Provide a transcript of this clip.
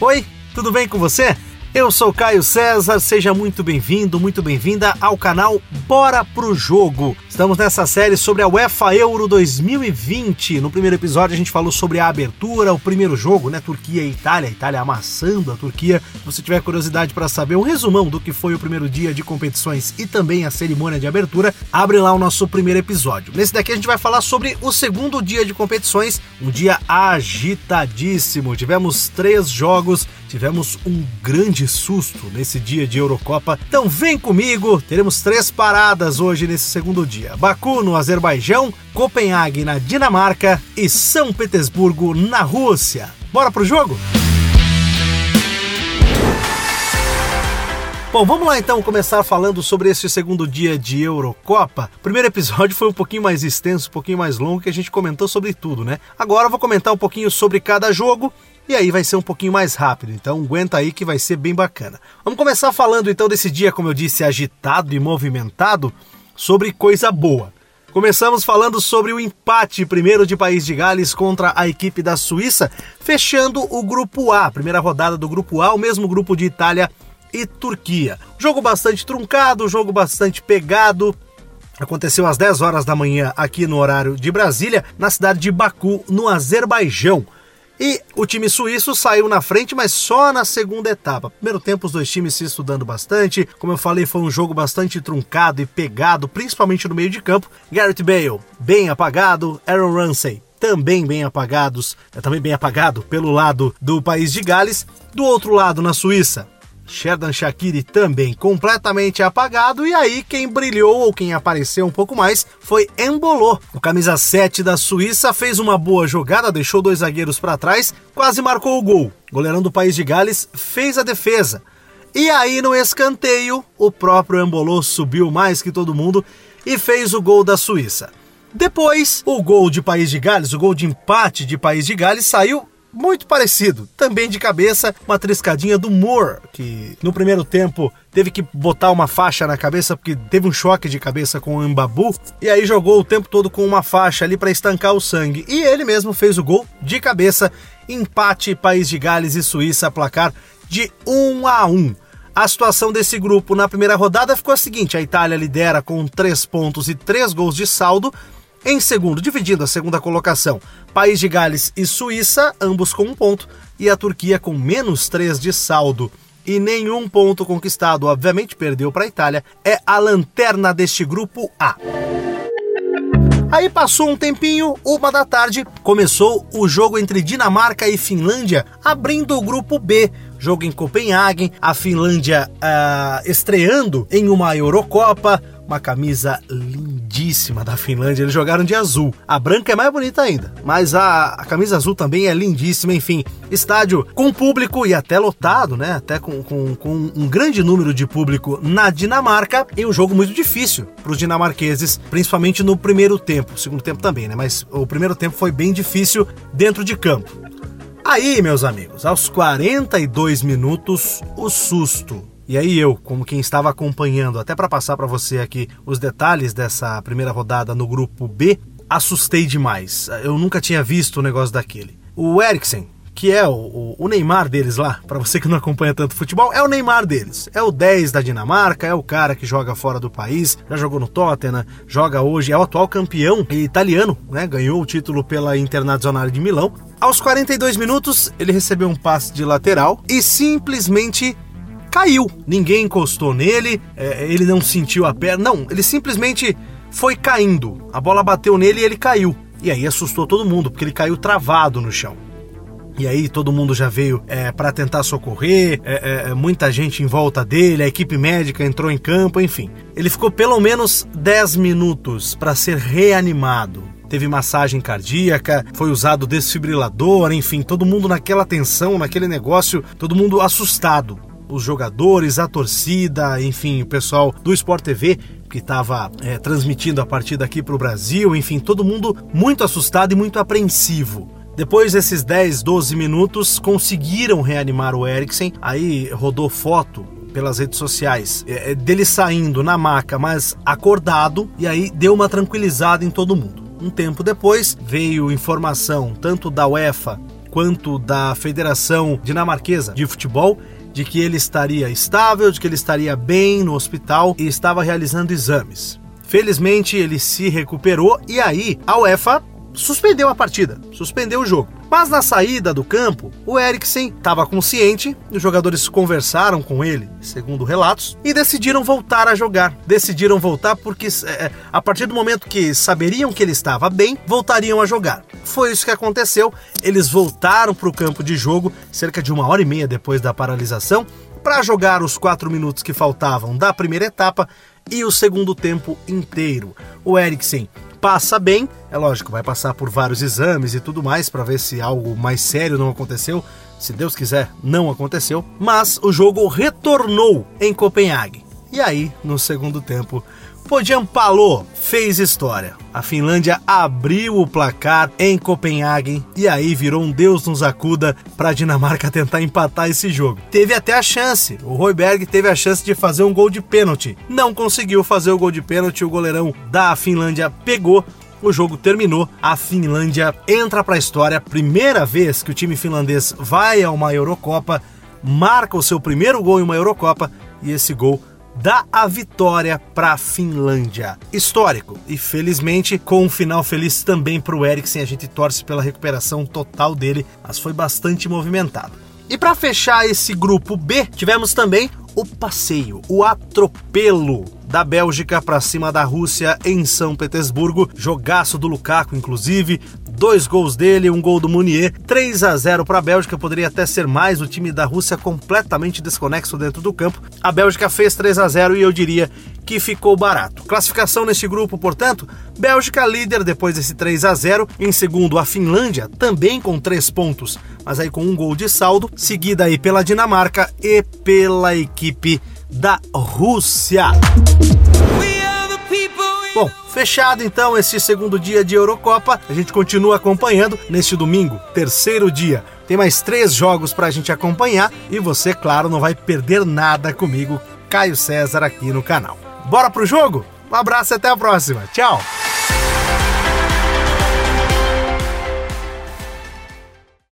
Oi, tudo bem com você? Eu sou Caio César, seja muito bem-vindo, muito bem-vinda ao canal Bora Pro Jogo. Estamos nessa série sobre a UEFA Euro 2020. No primeiro episódio a gente falou sobre a abertura, o primeiro jogo, né? Turquia e Itália, Itália amassando a Turquia. Se você tiver curiosidade para saber um resumão do que foi o primeiro dia de competições e também a cerimônia de abertura, abre lá o nosso primeiro episódio. Nesse daqui a gente vai falar sobre o segundo dia de competições, um dia agitadíssimo. Tivemos três jogos, tivemos um grande susto nesse dia de Eurocopa. Então vem comigo, teremos três paradas hoje nesse segundo dia. Baku no Azerbaijão, Copenhague na Dinamarca e São Petersburgo na Rússia. Bora pro jogo? Bom, vamos lá então começar falando sobre esse segundo dia de Eurocopa. O primeiro episódio foi um pouquinho mais extenso, um pouquinho mais longo, que a gente comentou sobre tudo, né? Agora eu vou comentar um pouquinho sobre cada jogo e aí vai ser um pouquinho mais rápido, então aguenta aí que vai ser bem bacana. Vamos começar falando então desse dia, como eu disse, agitado e movimentado sobre coisa boa. Começamos falando sobre o empate primeiro de País de Gales contra a equipe da Suíça, fechando o grupo A, primeira rodada do grupo A, o mesmo grupo de Itália e Turquia. Jogo bastante truncado, jogo bastante pegado. Aconteceu às 10 horas da manhã aqui no horário de Brasília, na cidade de Baku, no Azerbaijão. E o time suíço saiu na frente, mas só na segunda etapa. Primeiro tempo, os dois times se estudando bastante. Como eu falei, foi um jogo bastante truncado e pegado, principalmente no meio de campo. Garrett Bale, bem apagado. Aaron Ramsey, também bem apagados, é também bem apagado pelo lado do país de Gales. Do outro lado, na Suíça, Sherdan Shaqiri também completamente apagado e aí quem brilhou ou quem apareceu um pouco mais foi Embolô. O camisa 7 da Suíça fez uma boa jogada, deixou dois zagueiros para trás, quase marcou o gol. O goleirão do país de Gales fez a defesa. E aí no escanteio, o próprio Embolô subiu mais que todo mundo e fez o gol da Suíça. Depois, o gol de País de Gales, o gol de empate de País de Gales saiu muito parecido. Também de cabeça, uma triscadinha do Moore, que no primeiro tempo teve que botar uma faixa na cabeça porque teve um choque de cabeça com o Mbabu e aí jogou o tempo todo com uma faixa ali para estancar o sangue. E ele mesmo fez o gol de cabeça, empate País de Gales e Suíça, placar de 1 a 1. A situação desse grupo na primeira rodada ficou a seguinte: a Itália lidera com 3 pontos e 3 gols de saldo. Em segundo, dividindo a segunda colocação, País de Gales e Suíça, ambos com um ponto, e a Turquia com menos três de saldo. E nenhum ponto conquistado, obviamente perdeu para a Itália, é a lanterna deste grupo A. Aí passou um tempinho, uma da tarde, começou o jogo entre Dinamarca e Finlândia, abrindo o grupo B. Jogo em Copenhague, a Finlândia uh, estreando em uma Eurocopa, uma camisa lindíssima da Finlândia. Eles jogaram de azul. A branca é mais bonita ainda, mas a, a camisa azul também é lindíssima. Enfim, estádio com público e até lotado, né? Até com, com, com um grande número de público na Dinamarca e um jogo muito difícil para os dinamarqueses, principalmente no primeiro tempo. Segundo tempo também, né? Mas o primeiro tempo foi bem difícil dentro de campo. Aí, meus amigos, aos 42 minutos, o susto e aí eu, como quem estava acompanhando, até para passar para você aqui os detalhes dessa primeira rodada no grupo B, assustei demais. Eu nunca tinha visto o um negócio daquele. O Eriksen, que é o, o Neymar deles lá, para você que não acompanha tanto futebol, é o Neymar deles. É o 10 da Dinamarca, é o cara que joga fora do país, já jogou no Tottenham, joga hoje, é o atual campeão italiano, né? Ganhou o título pela Internazionale de Milão. Aos 42 minutos, ele recebeu um passe de lateral e simplesmente caiu. Ninguém encostou nele, é, ele não sentiu a perna, não, ele simplesmente foi caindo. A bola bateu nele e ele caiu. E aí assustou todo mundo, porque ele caiu travado no chão. E aí todo mundo já veio é, para tentar socorrer, é, é, é, muita gente em volta dele, a equipe médica entrou em campo, enfim. Ele ficou pelo menos 10 minutos para ser reanimado. Teve massagem cardíaca, foi usado desfibrilador, enfim, todo mundo naquela tensão, naquele negócio, todo mundo assustado os jogadores, a torcida, enfim, o pessoal do Sport TV que estava é, transmitindo a partida aqui para o Brasil, enfim, todo mundo muito assustado e muito apreensivo. Depois desses 10, 12 minutos, conseguiram reanimar o Eriksen. Aí rodou foto pelas redes sociais é, dele saindo na maca, mas acordado, e aí deu uma tranquilizada em todo mundo. Um tempo depois veio informação tanto da UEFA quanto da Federação Dinamarquesa de Futebol de que ele estaria estável, de que ele estaria bem no hospital e estava realizando exames. Felizmente ele se recuperou e aí a UEFA suspendeu a partida, suspendeu o jogo. Mas na saída do campo, o Eriksen estava consciente, os jogadores conversaram com ele, segundo relatos, e decidiram voltar a jogar. Decidiram voltar porque, é, a partir do momento que saberiam que ele estava bem, voltariam a jogar. Foi isso que aconteceu. Eles voltaram para o campo de jogo cerca de uma hora e meia depois da paralisação para jogar os quatro minutos que faltavam da primeira etapa e o segundo tempo inteiro. O Eriksen passa bem, é lógico, vai passar por vários exames e tudo mais para ver se algo mais sério não aconteceu. Se Deus quiser, não aconteceu, mas o jogo retornou em Copenhague. E aí, no segundo tempo, Podiampalo fez história. A Finlândia abriu o placar em Copenhague e aí virou um Deus nos acuda para a Dinamarca tentar empatar esse jogo. Teve até a chance, o Royberg teve a chance de fazer um gol de pênalti. Não conseguiu fazer o gol de pênalti, o goleirão da Finlândia pegou o jogo terminou, a Finlândia entra para a história, primeira vez que o time finlandês vai a uma Eurocopa, marca o seu primeiro gol em uma Eurocopa e esse gol dá a vitória para a Finlândia. Histórico e felizmente com um final feliz também para o Eriksen, a gente torce pela recuperação total dele, mas foi bastante movimentado. E para fechar esse grupo B, tivemos também o passeio, o atropelo da Bélgica para cima da Rússia em São Petersburgo. Jogaço do Lukaku, inclusive. Dois gols dele, um gol do Munier. 3 a 0 para a Bélgica, poderia até ser mais. O time da Rússia completamente desconexo dentro do campo. A Bélgica fez 3 a 0 e eu diria que ficou barato. Classificação neste grupo, portanto, Bélgica líder depois desse 3 a 0. Em segundo, a Finlândia, também com 3 pontos, mas aí com um gol de saldo. Seguida aí pela Dinamarca e pela equipe da Rússia. Fechado então esse segundo dia de Eurocopa, a gente continua acompanhando neste domingo, terceiro dia. Tem mais três jogos para a gente acompanhar e você, claro, não vai perder nada comigo, Caio César, aqui no canal. Bora pro jogo? Um abraço e até a próxima. Tchau!